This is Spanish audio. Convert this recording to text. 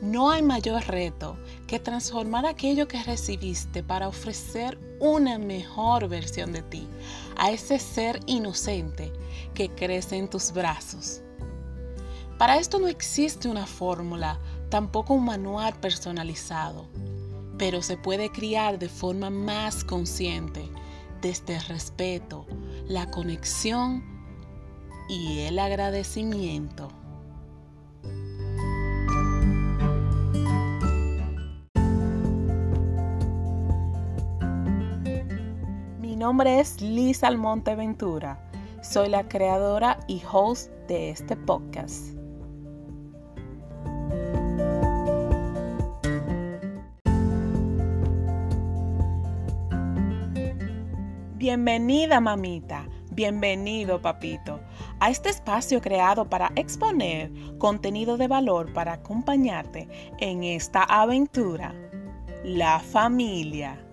No hay mayor reto que transformar aquello que recibiste para ofrecer una mejor versión de ti a ese ser inocente que crece en tus brazos. Para esto no existe una fórmula, tampoco un manual personalizado, pero se puede criar de forma más consciente desde el respeto, la conexión y el agradecimiento. Nombre es Liz Almonte Ventura. Soy la creadora y host de este podcast. Bienvenida mamita, bienvenido papito a este espacio creado para exponer contenido de valor para acompañarte en esta aventura, la familia.